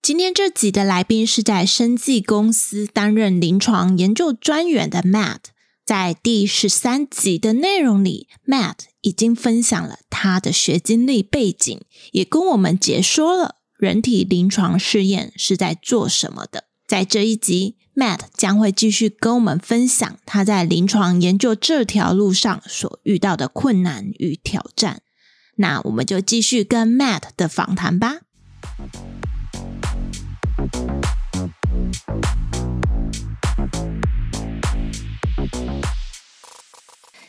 今天这集的来宾是在生技公司担任临床研究专员的 Matt。在第十三集的内容里，Matt 已经分享了他的学经历背景，也跟我们解说了人体临床试验是在做什么的。在这一集，Matt 将会继续跟我们分享他在临床研究这条路上所遇到的困难与挑战。那我们就继续跟 Matt 的访谈吧。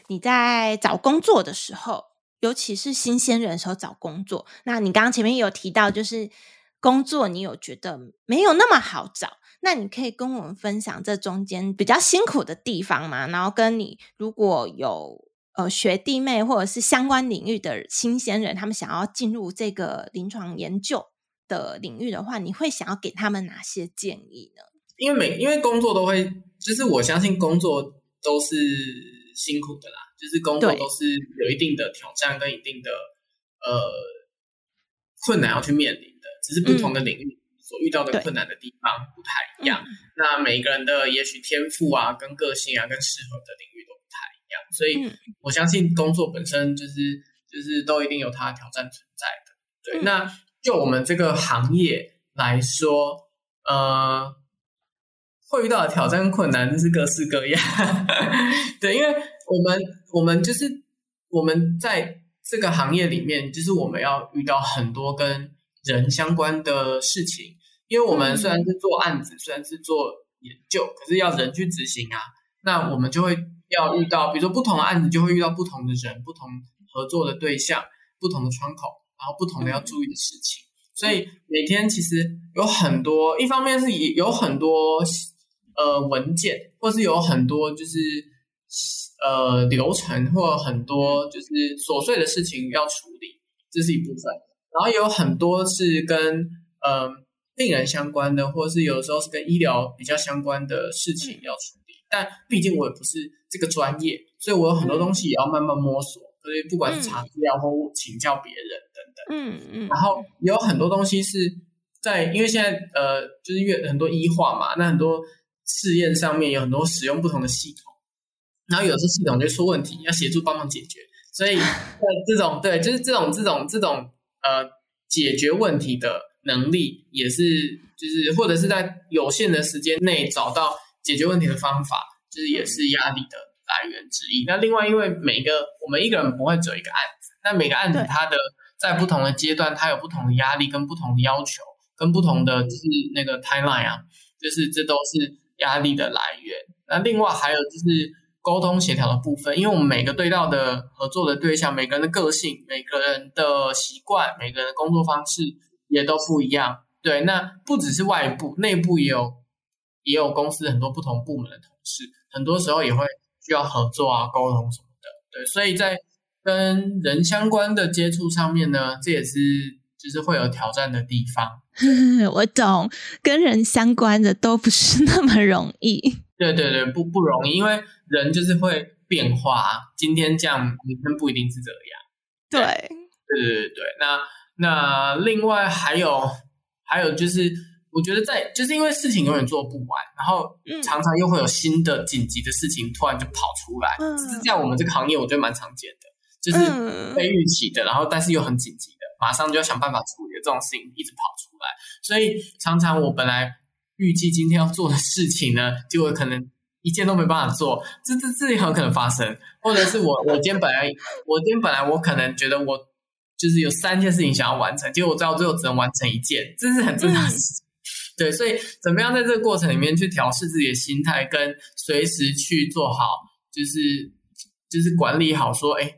你在找工作的时候，尤其是新鲜人的时候找工作，那你刚刚前面有提到，就是工作你有觉得没有那么好找，那你可以跟我们分享这中间比较辛苦的地方吗？然后跟你如果有呃学弟妹或者是相关领域的新鲜人，他们想要进入这个临床研究的领域的话，你会想要给他们哪些建议呢？因为每因为工作都会，就是我相信工作都是辛苦的啦，就是工作都是有一定的挑战跟一定的呃困难要去面临的，只是不同的领域所遇到的困难的地方不太一样。嗯、那每一个人的也许天赋啊、跟个性啊、跟适合的领域都不太一样，所以我相信工作本身就是就是都一定有它的挑战存在的。对，嗯、那。就我们这个行业来说，呃，会遇到的挑战困难就是各式各样。对，因为我们我们就是我们在这个行业里面，就是我们要遇到很多跟人相关的事情。因为我们虽然是做案子，虽然是做研究，可是要人去执行啊。那我们就会要遇到，比如说不同的案子，就会遇到不同的人、不同合作的对象、不同的窗口。然后不同的要注意的事情，所以每天其实有很多，一方面是以有很多呃文件，或是有很多就是呃流程，或很多就是琐碎的事情要处理，这是一部分。然后也有很多是跟呃病人相关的，或是有时候是跟医疗比较相关的事情要处理。但毕竟我也不是这个专业，所以我有很多东西也要慢慢摸索。所以不管是查资料或请教别人等等，嗯嗯，然后有很多东西是在，因为现在呃，就是越很多医化嘛，那很多试验上面有很多使用不同的系统，然后有时候系统就出问题，要协助帮忙解决。所以 这种对，就是这种这种这种呃解决问题的能力，也是就是或者是在有限的时间内找到解决问题的方法，就是也是压力的。来源之一。那另外，因为每个我们一个人不会只有一个案子，那每个案子它的在不同的阶段，它有不同的压力跟不同的要求，跟不同的就是那个 timeline 啊，就是这都是压力的来源。那另外还有就是沟通协调的部分，因为我们每个对到的合作的对象，每个人的个性、每个人的习惯、每个人的工作方式也都不一样。对，那不只是外部，内部也有也有公司很多不同部门的同事，很多时候也会。需要合作啊，沟通什么的，对，所以在跟人相关的接触上面呢，这也是就是会有挑战的地方。我懂，跟人相关的都不是那么容易。对对对，不不容易，因为人就是会变化，今天这样，明天不一定是这样。对，对对对对，那那另外还有还有就是。我觉得在就是因为事情永远做不完，然后常常又会有新的紧急的事情突然就跑出来，嗯、是这样。我们这个行业我觉得蛮常见的，就是非预期的，然后但是又很紧急的，马上就要想办法处理的这种事情一直跑出来。所以常常我本来预计今天要做的事情呢，就会可能一件都没办法做，这这这也很可能发生。或者是我我今天本来我今天本来我可能觉得我就是有三件事情想要完成，结果我到最后只能完成一件，这是很正常的事情。嗯对，所以怎么样在这个过程里面去调试自己的心态，跟随时去做好，就是就是管理好，说，哎，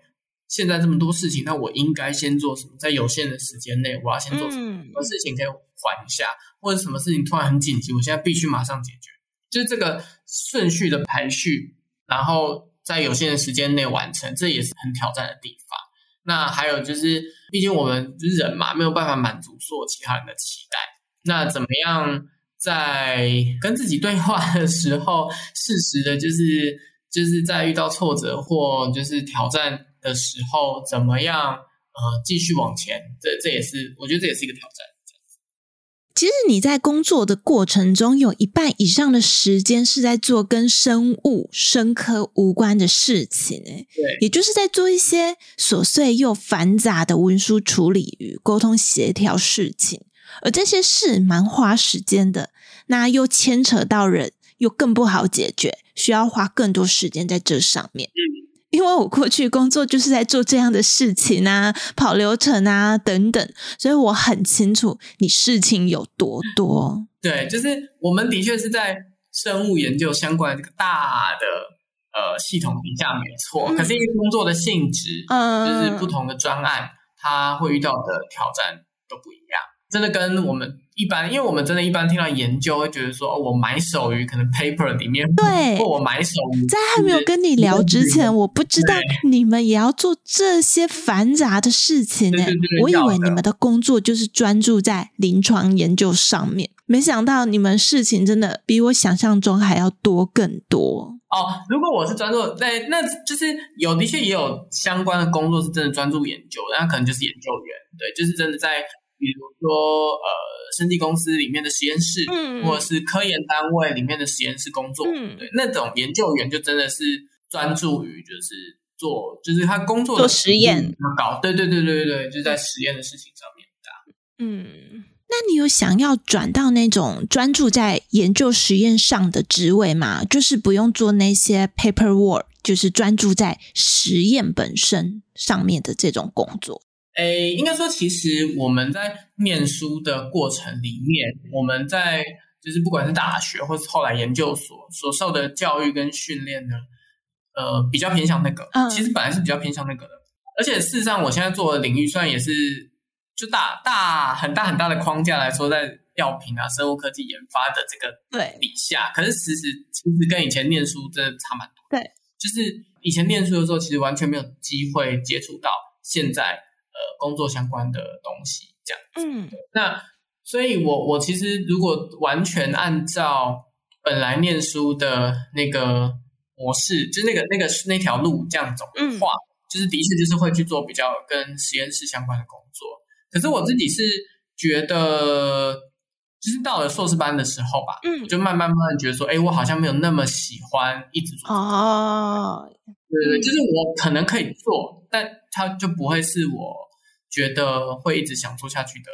现在这么多事情，那我应该先做什么？在有限的时间内，我要先做什么？什么事情可以缓一下，或者什么事情突然很紧急，我现在必须马上解决。就是这个顺序的排序，然后在有限的时间内完成，这也是很挑战的地方。那还有就是，毕竟我们人嘛，没有办法满足所有其他人的期待。那怎么样在跟自己对话的时候，适时的，就是就是在遇到挫折或就是挑战的时候，怎么样呃继续往前？这这也是我觉得这也是一个挑战。其实你在工作的过程中，有一半以上的时间是在做跟生物、生科无关的事情，诶，对，也就是在做一些琐碎又繁杂的文书处理与沟通协调事情，而这些事蛮花时间的，那又牵扯到人，又更不好解决，需要花更多时间在这上面。嗯。因为我过去工作就是在做这样的事情啊，跑流程啊等等，所以我很清楚你事情有多多。对，就是我们的确是在生物研究相关的这个大的呃系统底下没错，嗯、可是因为工作的性质，嗯，就是不同的专案，它会遇到的挑战都不一样。真的跟我们一般，因为我们真的一般听到研究，会觉得说，哦，我买手于可能 paper 里面，对，或我买手于在还没有跟你聊之前，我不知道你们也要做这些繁杂的事情呢。我以为你们的工作就是专注在临床研究上面，没想到你们事情真的比我想象中还要多更多。哦，如果我是专注在，那就是有的确也有相关的工作是真的专注研究，那可能就是研究员，对，就是真的在。比如说，呃，生技公司里面的实验室，嗯，或者是科研单位里面的实验室工作，嗯，对，那种研究员就真的是专注于就是做，就是他工作做实验，搞，对对对对对，就在实验的事情上面的。嗯，那你有想要转到那种专注在研究实验上的职位吗？就是不用做那些 paperwork，就是专注在实验本身上面的这种工作。诶，应该说，其实我们在念书的过程里面，我们在就是不管是大学或是后来研究所所受的教育跟训练呢，呃，比较偏向那个。嗯，其实本来是比较偏向那个的。而且事实上，我现在做的领域虽然也是就大大很大很大的框架来说，在药品啊、生物科技研发的这个对底下，可是其实其实跟以前念书真的差蛮多。对，就是以前念书的时候，其实完全没有机会接触到现在。工作相关的东西，这样子。嗯，那所以我，我我其实如果完全按照本来念书的那个模式，就那个那个那条路这样走的话，嗯，就是的确就是会去做比较跟实验室相关的工作。可是我自己是觉得，就是到了硕士班的时候吧，嗯，就慢慢慢慢觉得说，哎，我好像没有那么喜欢一直做。哦，对对，就是我可能可以做，但它就不会是我。觉得会一直想做下去的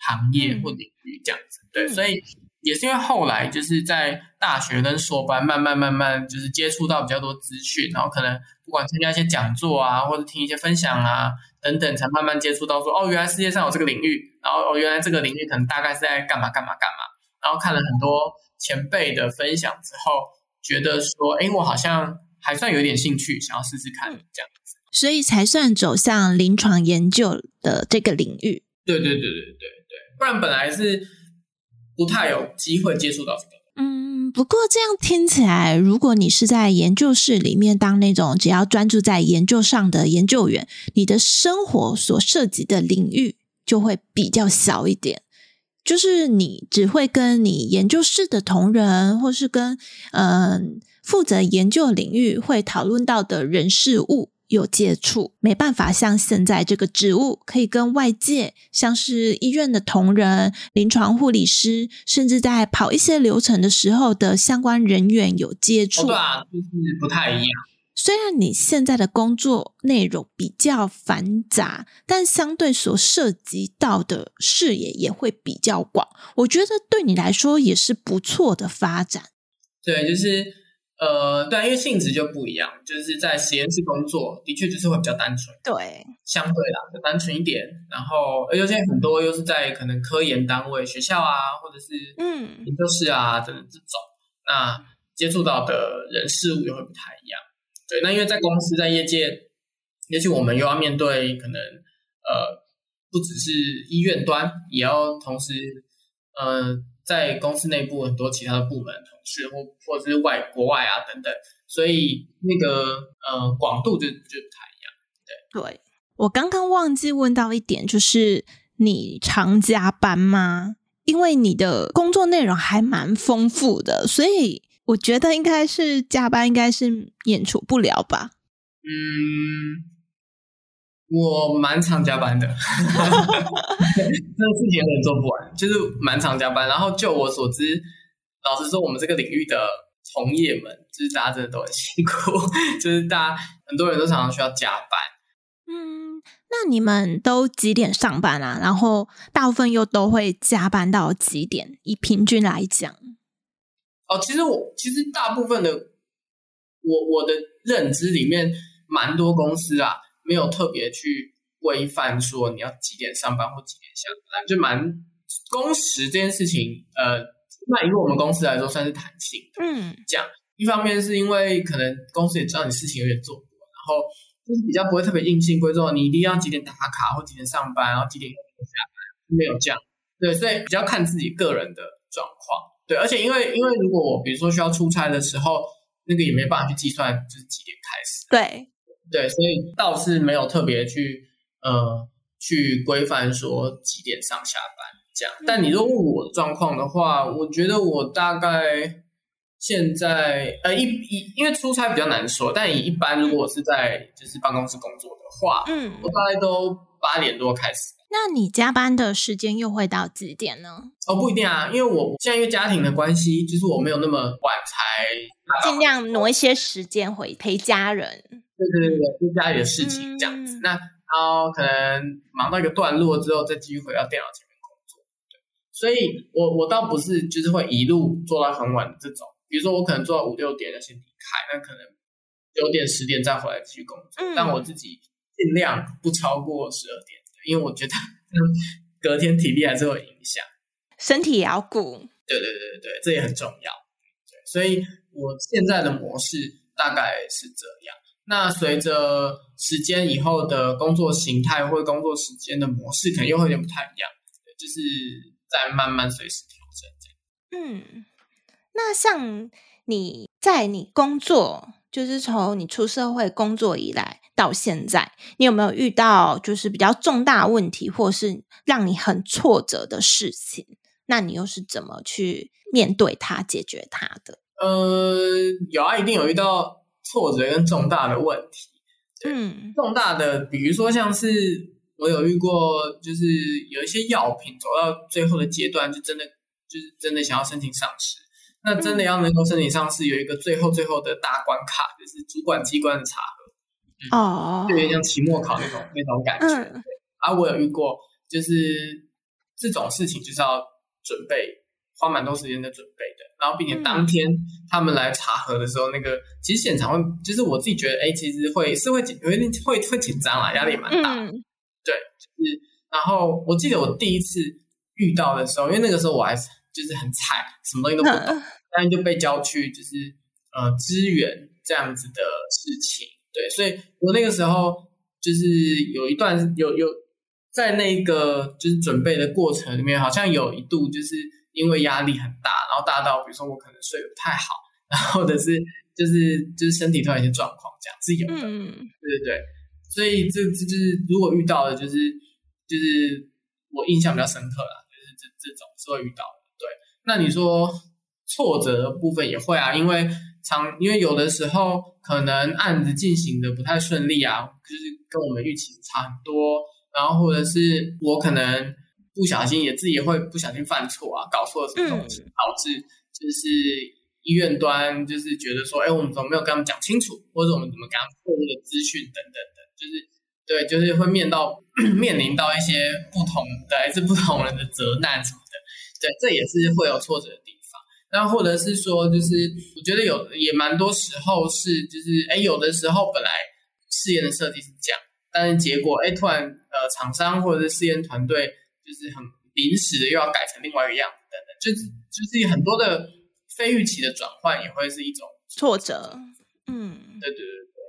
行业或领域这样子，对，所以也是因为后来就是在大学跟硕班慢慢慢慢就是接触到比较多资讯，然后可能不管参加一些讲座啊，或者听一些分享啊等等，才慢慢接触到说哦，原来世界上有这个领域，然后哦，原来这个领域可能大概是在干嘛干嘛干嘛，然后看了很多前辈的分享之后，觉得说，哎，我好像还算有点兴趣，想要试试看这样子。所以才算走向临床研究的这个领域。对对对对对对，不然本来是不太有机会接触到这个。嗯，不过这样听起来，如果你是在研究室里面当那种只要专注在研究上的研究员，你的生活所涉及的领域就会比较小一点。就是你只会跟你研究室的同仁，或是跟嗯负责研究领域会讨论到的人事物。有接触，没办法像现在这个职务，可以跟外界，像是医院的同仁、临床护理师，甚至在跑一些流程的时候的相关人员有接触。哦，对啊，就是不太一样。虽然你现在的工作内容比较繁杂，但相对所涉及到的视野也会比较广。我觉得对你来说也是不错的发展。对，就是。呃，对，因为性质就不一样，就是在实验室工作，的确就是会比较单纯，对，相对啦，就单纯一点。然后，而且很多又是在可能科研单位、学校啊，或者是嗯研究室啊等等这种，那接触到的人事物又会不太一样。对，那因为在公司、在业界，也许我们又要面对可能呃，不只是医院端，也要同时呃。在公司内部很多其他的部门同事或或者是外国外啊等等，所以那个呃广度就就不太一样。对，对，我刚刚忘记问到一点，就是你常加班吗？因为你的工作内容还蛮丰富的，所以我觉得应该是加班应该是免除不了吧。嗯。我蛮常加班的，这个事情有点做不完，就是蛮常加班。然后就我所知，老实说，我们这个领域的从业们，就是大家真的都很辛苦，就是大家很多人都常常需要加班。嗯，那你们都几点上班啊？然后大部分又都会加班到几点？以平均来讲，哦，其实我其实大部分的我我的认知里面，蛮多公司啊。没有特别去规范说你要几点上班或几点下班，就蛮工时这件事情，呃，那以我们公司来说算是弹性的。嗯，这样一方面是因为可能公司也知道你事情有点做多，然后就是比较不会特别硬性规定你一定要几点打卡或几点上班，然后几点下班，没有这样。对，所以比较看自己个人的状况。对，而且因为因为如果我比如说需要出差的时候，那个也没办法去计算就是几点开始。对。对，所以倒是没有特别去呃去规范说几点上下班这样。但你如果问我的状况的话，我觉得我大概现在呃一一因为出差比较难说，但以一般如果我是在就是办公室工作的话，嗯，我大概都八点多开始。那你加班的时间又会到几点呢？哦，不一定啊，因为我现在因为家庭的关系，就是我没有那么晚才尽量挪一些时间回陪家人。对对对对，就家里的事情这样子。嗯、那然后可能忙到一个段落之后，再继续回到电脑前面工作。对，所以我我倒不是就是会一路做到很晚的这种。比如说我可能做到五六点要先离开，那可能九点十点再回来继续工作。嗯、但我自己尽量不超过十二点，因为我觉得 隔天体力还是会有影响，身体也要顾。对对对对对，这也很重要。对，所以我现在的模式大概是这样。那随着时间以后的工作形态或工作时间的模式，可能又会有点不太一样，就是在慢慢随时调整。嗯，那像你在你工作，就是从你出社会工作以来到现在，你有没有遇到就是比较重大问题，或是让你很挫折的事情？那你又是怎么去面对它、解决它的？呃，有啊，一定有遇到。挫折跟重大的问题，嗯，重大的，比如说像是我有遇过，就是有一些药品走到最后的阶段，就真的就是真的想要申请上市，那真的要能够申请上市，有一个最后最后的大关卡，就是主管机关的查核，哦、嗯，就有点像期末考那种那种感觉。嗯、啊，我有遇过，就是这种事情就是要准备。花蛮多时间在准备的，然后并且当天他们来查核的时候，嗯、那个其实现场会，就是我自己觉得，哎，其实会是会紧，有一点会会紧张啦，压力蛮大。嗯、对，就是，然后我记得我第一次遇到的时候，因为那个时候我还是就是很菜，什么东西都不懂，嗯、但是就被叫去就是呃支援这样子的事情。对，所以我那个时候就是有一段有有在那个就是准备的过程里面，好像有一度就是。因为压力很大，然后大到比如说我可能睡得不太好，然后或者是就是就是身体突然一些状况这样是有的，嗯、对对对，所以这这就是如果遇到的，就是就是我印象比较深刻啦，就是这这种是会遇到的。对，那你说挫折的部分也会啊，因为常因为有的时候可能案子进行的不太顺利啊，就是跟我们预期差很多，然后或者是我可能。不小心也自己也会不小心犯错啊，搞错了什么东西，嗯、导致就是医院端就是觉得说，哎，我们怎么没有跟他们讲清楚，或者我们怎么给他们错误的资讯等等等，就是对，就是会面到 面临到一些不同的来自不同人的责难什么的，对，这也是会有挫折的地方。那或者是说，就是我觉得有也蛮多时候是，就是哎，有的时候本来试验的设计是这样，但是结果哎，突然呃，厂商或者是试验团队。就是很临时的，又要改成另外一个样子等等，就是就是很多的非预期的转换，也会是一种挫折。嗯，对对对对。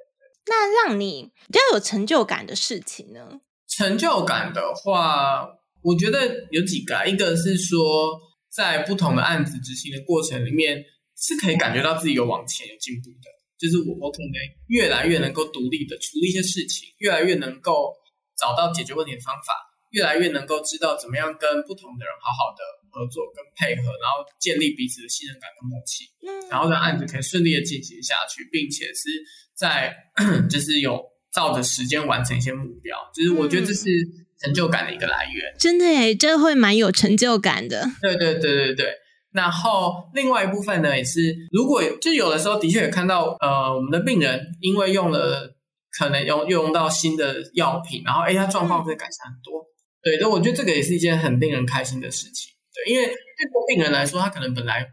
那让你比较有成就感的事情呢？成就感的话，我觉得有几个，一个是说，在不同的案子执行的过程里面，是可以感觉到自己有往前有进步的。就是我我可能越来越能够独立的处理一些事情，越来越能够找到解决问题的方法，越来越能够知道怎么样跟不同的人好好的合作跟配合，然后建立彼此的信任感跟默契，然后让案子可以顺利的进行下去，并且是在 就是有照着时间完成一些目标，就是我觉得这是成就感的一个来源。真的诶，这会蛮有成就感的。对对对对对。然后另外一部分呢，也是如果就有的时候的确也看到，呃，我们的病人因为用了可能用用到新的药品，然后哎，他状况会改善很多。对，那我觉得这个也是一件很令人开心的事情。对，因为对病人来说，他可能本来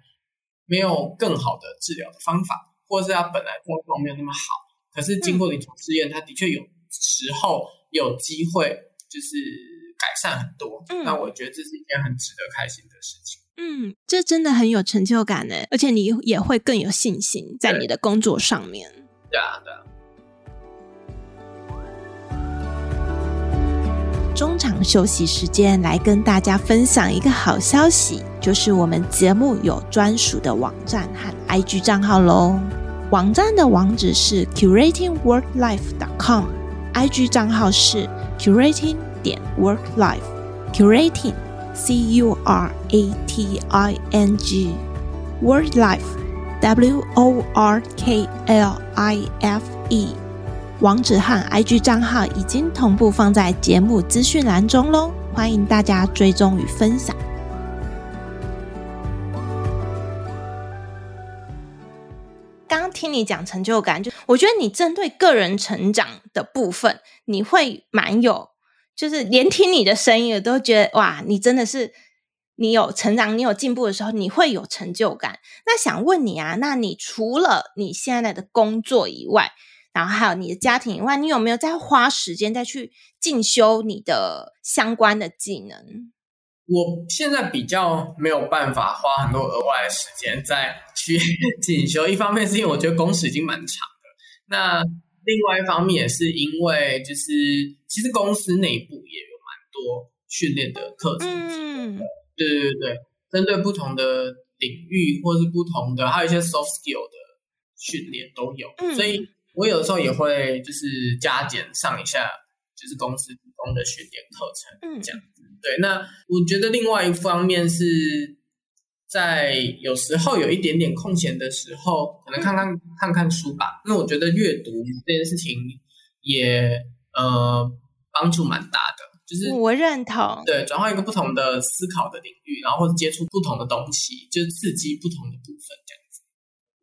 没有更好的治疗的方法，或者是他本来状况没有那么好，可是经过临床试验，他的确有时候有机会就是改善很多。嗯，那我觉得这是一件很值得开心的事情。嗯，这真的很有成就感呢，而且你也会更有信心在你的工作上面。对啊，对啊。中场休息时间，来跟大家分享一个好消息，就是我们节目有专属的网站和 IG 账号喽。网站的网址是 curatingworklife.com，IG 账号是 curating 点 worklife，curating。C U R A T I N G Word Life W O R K L I F E 网址和 IG 账号已经同步放在节目资讯栏中喽，欢迎大家追踪与分享。刚刚听你讲成就感，就我觉得你针对个人成长的部分，你会蛮有。就是连听你的声音，我都觉得哇，你真的是你有成长，你有进步的时候，你会有成就感。那想问你啊，那你除了你现在的工作以外，然后还有你的家庭以外，你有没有在花时间再去进修你的相关的技能？我现在比较没有办法花很多额外的时间再去 进修，一方面是因为我觉得工时已经蛮长的，那。另外一方面也是因为，就是其实公司内部也有蛮多训练的课程，嗯，对对对对，针对不同的领域或是不同的，还有一些 soft skill 的训练都有，嗯，所以我有的时候也会就是加减上一下，就是公司提供的训练课程，嗯，这样子。对，那我觉得另外一方面是。在有时候有一点点空闲的时候，可能看看看看书吧，因为我觉得阅读这件事情也呃帮助蛮大的，就是我认同，对，转换一个不同的思考的领域，然后或者接触不同的东西，就是刺激不同的部分，这样。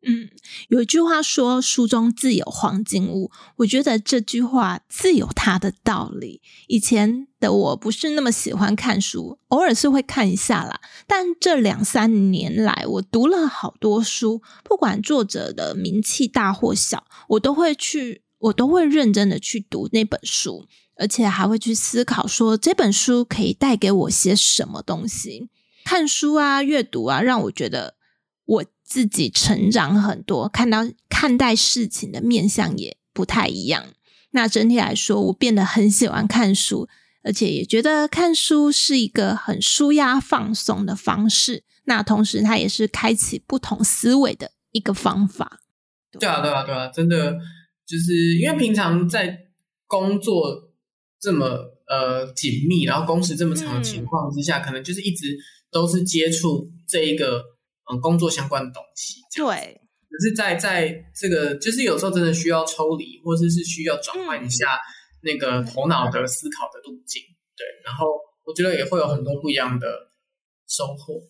嗯，有一句话说“书中自有黄金屋”，我觉得这句话自有它的道理。以前的我不是那么喜欢看书，偶尔是会看一下啦。但这两三年来，我读了好多书，不管作者的名气大或小，我都会去，我都会认真的去读那本书，而且还会去思考说这本书可以带给我些什么东西。看书啊，阅读啊，让我觉得我。自己成长很多，看到看待事情的面相也不太一样。那整体来说，我变得很喜欢看书，而且也觉得看书是一个很舒压放松的方式。那同时，它也是开启不同思维的一个方法。对啊，对啊，对啊，真的就是因为平常在工作这么呃紧密，然后工时这么长的情况之下，嗯，可能就是一直都是接触这一个。嗯，工作相关的东西，对。可是在在这个，就是有时候真的需要抽离，或者是需要转换一下那个头脑的思考的路径，嗯，对。然后我觉得也会有很多不一样的收获。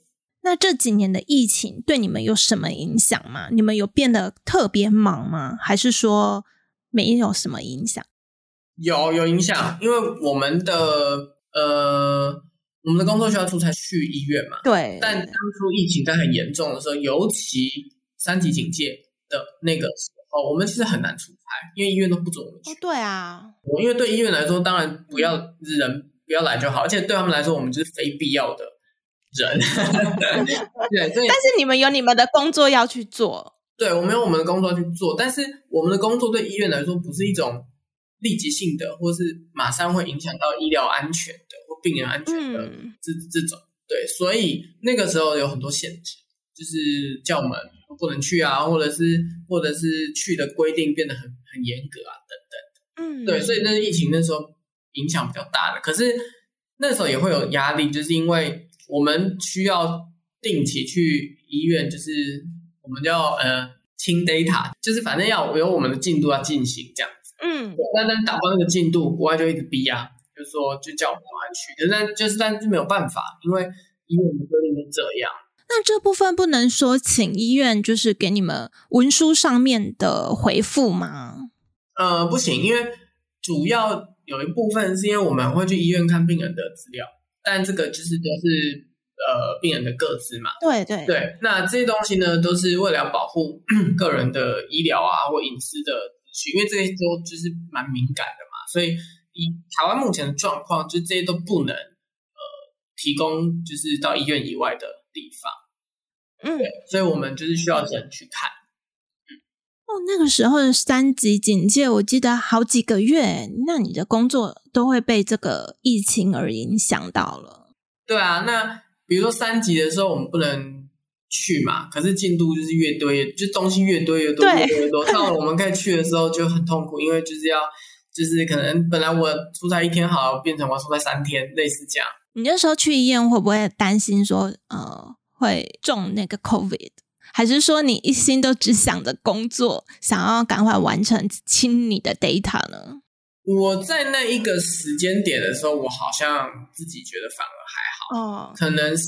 那这几年的疫情对你们有什么影响吗？你们有变得特别忙吗？还是说没有什么影响？有有影响，因为我们的呃。我们的工作需要出差去医院嘛？对。但当初疫情在很严重的时候，尤其三级警戒的那个时候，我们其实很难出差，因为医院都不准我们去。哦，对啊。我因为对医院来说，当然不要人不要来就好，而且对他们来说，我们就是非必要的人。对，对。但是你们有你们的工作要去做。对，我们有我们的工作要去做，但是我们的工作对医院来说不是一种立即性的，或是马上会影响到医疗安全的。病人安全的这、嗯、这种，对，所以那个时候有很多限制，就是叫我们不能去啊，或者是或者是去的规定变得很很严格啊，等等。嗯，对，所以那疫情那时候影响比较大的，可是那时候也会有压力，就是因为我们需要定期去医院，就是我们叫呃清 data，就是反正要有我们的进度要进行这样子。嗯，但但打不到那个进度，国外就一直逼啊，就是说就叫我们去，但就是但是没有办法，因为医院的规定是这样。那这部分不能说请医院就是给你们文书上面的回复吗？呃，不行，因为主要有一部分是因为我们会去医院看病人的资料，但这个就是都是呃病人的个资嘛。对对对，那这些东西呢，都是为了保护 个人的医疗啊或隐私的因为这些都就是蛮敏感的嘛，所以以台湾目前的状况，就这些都不能呃提供，就是到医院以外的地方。嗯，所以我们就是需要人去看。哦，那个时候的三级警戒，我记得好几个月，那你的工作都会被这个疫情而影响到了。对啊，那比如说三级的时候，我们不能去嘛，可是进度就是越堆，就东西越堆越多，越堆越多。到了我们该去的时候就很痛苦，因为就是要，就是可能本来我出差一天好，变成我出差三天，类似这样。你那时候去医院会不会担心说，呃，会中那个 COVID？还是说你一心都只想着工作，想要赶快完成清你的 data 呢？我在那一个时间点的时候，我好像自己觉得反而还好，哦，可能是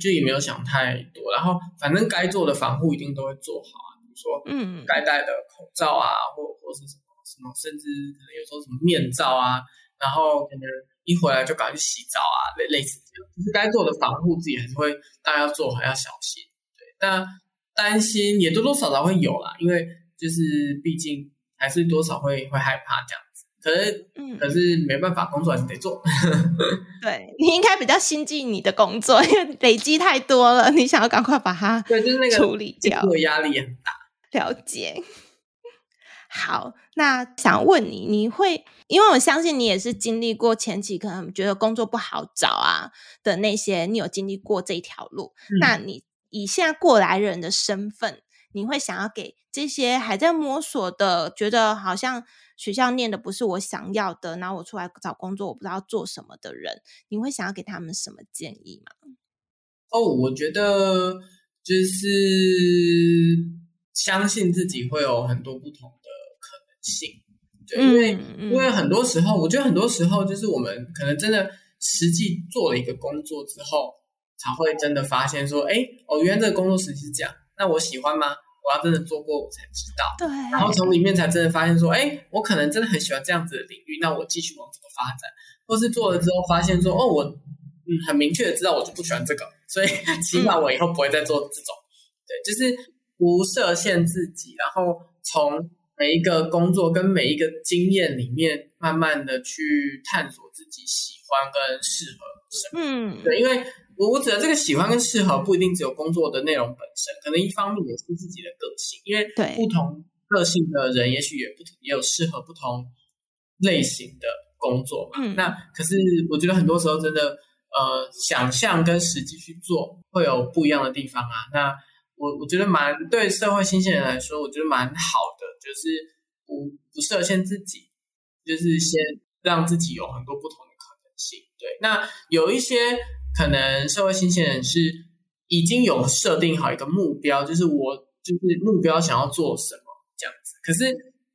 就也没有想太多，然后反正该做的防护一定都会做好啊，比如说嗯，该戴的口罩啊，或或是什么什么，甚至可能有时候什么面罩啊，然后可能一回来就赶快去洗澡啊，类类似这样，就是该做的防护自己还是会大家要做好，要小心，对，但。担心也多多少少会有啦，因为就是毕竟还是多少会会害怕这样子。可是，嗯，可是没办法，工作还是得做。对，你应该比较心悸你的工作，因为累积太多了，你想要赶快把它对，就是那个处理掉，压力也很大。了解。好，那想问你，你会因为我相信你也是经历过前期可能觉得工作不好找啊的那些，你有经历过这一条路，嗯、那你。以现在过来人的身份，你会想要给这些还在摸索的，觉得好像学校念的不是我想要的，然后我出来找工作我不知道做什么的人，你会想要给他们什么建议吗？哦，我觉得就是相信自己会有很多不同性，对，因为、嗯、因为很多时候，我觉得很多时候就是我们可能真的实际做了一个工作之后。才会真的发现说，哎，哦，原来这个工作实际是这样，那我喜欢吗？我要真的做过，我才知道。对。然后从里面才真的发现说，哎，我可能真的很喜欢这样子的领域，那我继续往这个发展。或是做了之后发现说，哦，我嗯很明确的知道我就不喜欢这个，所以起码我以后不会再做这种。嗯、对，就是不设限自己，然后从每一个工作跟每一个经验里面，慢慢的去探索自己喜欢跟适合什么。嗯，对，因为。我我指的这个喜欢跟适合不一定只有工作的内容本身，可能一方面也是自己的个性，因为不同个性的人也许也不也有适合不同类型的工作嘛。嗯，那可是我觉得很多时候真的呃，想象跟实际去做会有不一样的地方啊。那我我觉得蛮对社会新鲜人来说，我觉得蛮好的，就是不不设限自己，就是先让自己有很多不同的可能性。对，那有一些。可能社会新鲜人是已经有设定好一个目标，就是我就是目标想要做什么这样子。可是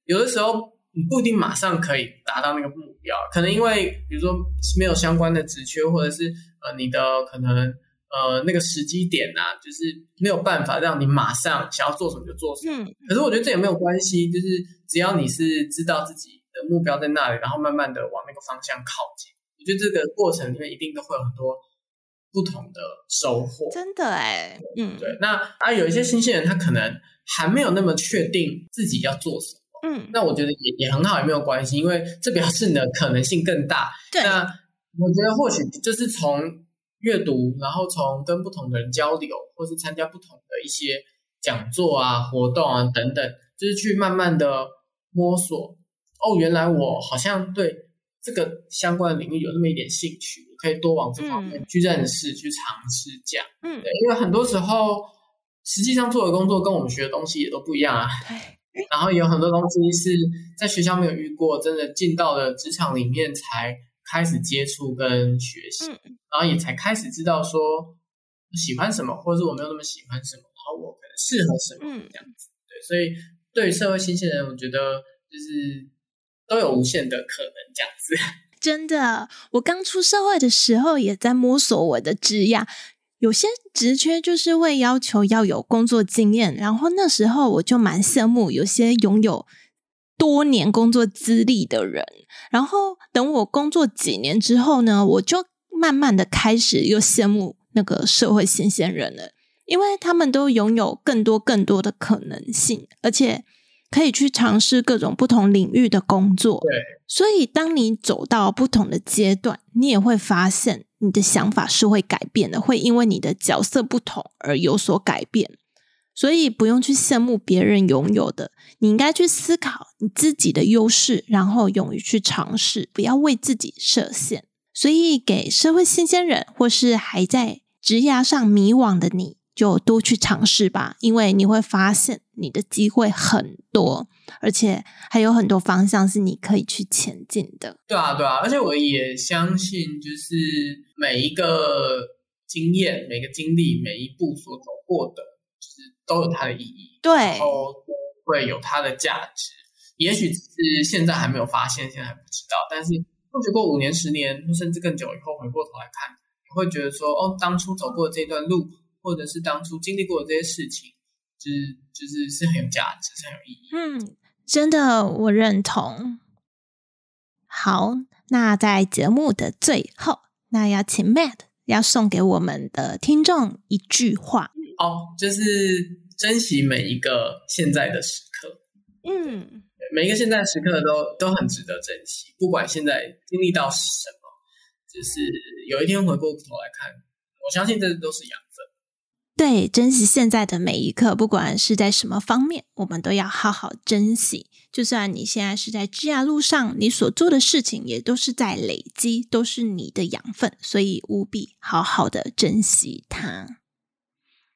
有的时候你不一定马上可以达到那个目标，可能因为比如说没有相关的职缺，或者是呃你的可能呃那个时机点啊，就是没有办法让你马上想要做什么就做什么。嗯。可是我觉得这也没有关系，就是只要你是知道自己的目标在那里，然后慢慢的往那个方向靠近，我觉得这个过程里面一定都会有很多。不同的收获，真的哎，嗯，对，那啊，有一些新鲜人，他可能还没有那么确定自己要做什么，嗯，那我觉得也也很好，也没有关系，因为这表示你的可能性更大。对，那我觉得或许就是从阅读，然后从跟不同的人交流，或是参加不同的一些讲座啊、活动啊等等，就是去慢慢的摸索。哦，原来我好像对这个相关的领域有那么一点兴趣，我可以多往这方面去认识、嗯、去尝试这样。嗯，对，因为很多时候实际上做的工作跟我们学的东西也都不一样啊。对，然后有很多东西是在学校没有遇过，真的进到了职场里面才开始接触跟学习，嗯、然后也才开始知道说喜欢什么，或者是我没有那么喜欢什么，然后我可能适合什么这样子。嗯、对，所以对于社会新鲜人，我觉得就是。都有无限的可能，这样子。真的，我刚出社会的时候也在摸索我的职业，有些职缺就是会要求要有工作经验，然后那时候我就蛮羡慕有些拥有多年工作资历的人。然后等我工作几年之后呢，我就慢慢的开始又羡慕那个社会新鲜人了，因为他们都拥有更多更多的可能性，而且。可以去尝试各种不同领域的工作，对。所以，当你走到不同的阶段，你也会发现你的想法是会改变的，会因为你的角色不同而有所改变。所以，不用去羡慕别人拥有的，你应该去思考你自己的优势，然后勇于去尝试，不要为自己设限。所以，给社会新鲜人或是还在职涯上迷惘的你，就多去尝试吧，因为你会发现你的机会很多，而且还有很多方向是你可以去前进的。对啊，对啊，而且我也相信，就是每一个经验、每个经历、每一步所走过的，都有它的意义，对，然后会有它的价值。也许只是现在还没有发现，现在还不知道，但是或许过五年、十年，甚至更久以后，回过头来看，你会觉得说，哦，当初走过的这段路。或者是当初经历过的这些事情，就是就是是很有价值、是很有意义。嗯，真的，我认同。好，那在节目的最后，那要请 Matt 要送给我们的听众一句话。哦，就是珍惜每一个现在的时刻。嗯，每一个现在时刻都都很值得珍惜，不管现在经历到什么，就是有一天回过头来看，我相信这都是养分。对，珍惜现在的每一刻，不管是在什么方面，我们都要好好珍惜。就算你现在是在职涯路上，你所做的事情也都是在累积，都是你的养分，所以务必好好的珍惜它。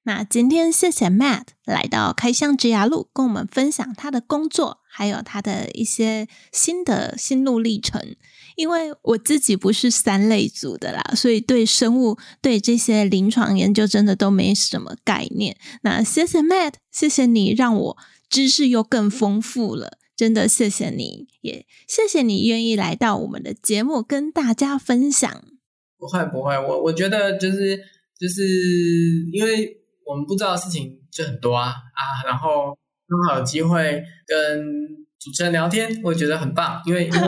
那今天谢谢 Matt 来到开箱职涯路，跟我们分享他的工作，还有他的一些新的心路历程。因为我自己不是三类组的啦，所以对生物、对这些临床研究真的都没什么概念。那谢谢 Matt，谢谢你让我知识又更丰富了，真的谢谢你，也谢谢你愿意来到我们的节目跟大家分享。不会不会，我我觉得就是就是因为我们不知道的事情就很多啊啊，然后刚好有机会跟。主持人聊天，我也觉得很棒，因为因为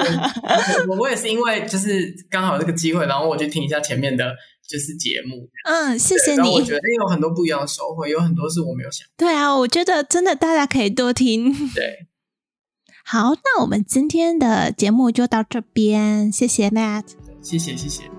我 我也是因为就是刚好有这个机会，然后我就听一下前面的就是节目。嗯，谢谢你。然后我觉得有很多不一样的收获，有很多是我没有想。对啊，我觉得真的大家可以多听。对，好，那我们今天的节目就到这边，谢谢 Matt，谢谢谢谢。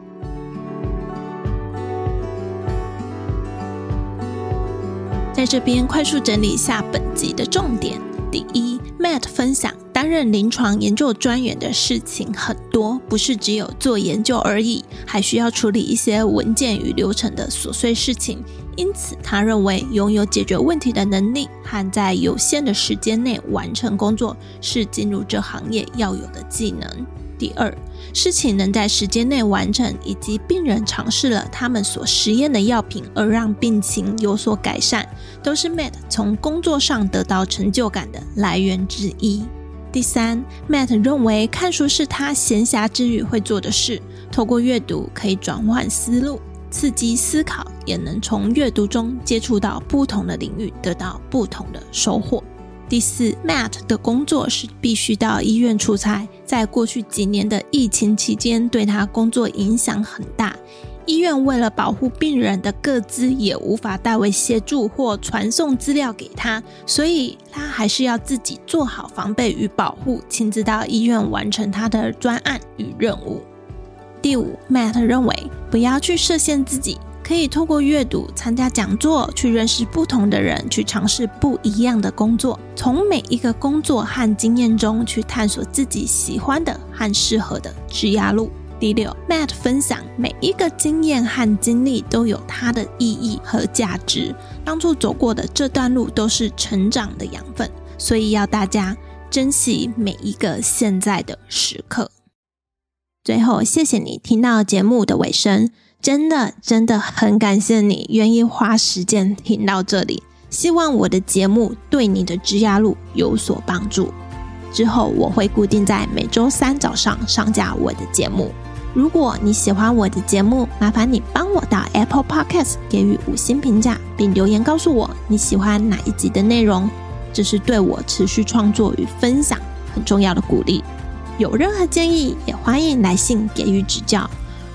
在这边快速整理一下本集的重点。第一，Matt 分享担任临床研究专员的事情很多，不是只有做研究而已，还需要处理一些文件与流程的琐碎事情。因此，他认为拥有解决问题的能力和在有限的时间内完成工作，是进入这行业要有的技能。第二，事情能在时间内完成，以及病人尝试了他们所实验的药品而让病情有所改善，都是 Matt 从工作上得到成就感的来源之一。第三，Matt 认为看书是他闲暇之余会做的事，透过阅读可以转换思路，刺激思考，也能从阅读中接触到不同的领域，得到不同的收获。第四，Matt 的工作是必须到医院出差，在过去几年的疫情期间，对他工作影响很大。医院为了保护病人的个资，也无法代为协助或传送资料给他，所以他还是要自己做好防备与保护，亲自到医院完成他的专案与任务。第五，Matt 认为不要去设限自己。可以透过阅读、参加讲座，去认识不同的人，去尝试不一样的工作，从每一个工作和经验中去探索自己喜欢的和适合的职涯路。第六，Matt 分享每一个经验和经历都有它的意义和价值，当初走过的这段路都是成长的养分，所以要大家珍惜每一个现在的时刻。最后，谢谢你听到节目的尾声，真的真的很感谢你愿意花时间听到这里。希望我的节目对你的职涯路有所帮助。之后我会固定在每周三早上上架我的节目。如果你喜欢我的节目，麻烦你帮我到 Apple Podcast 给予五星评价，并留言告诉我你喜欢哪一集的内容，这是对我持续创作与分享很重要的鼓励。有任何建议，也欢迎来信给予指教。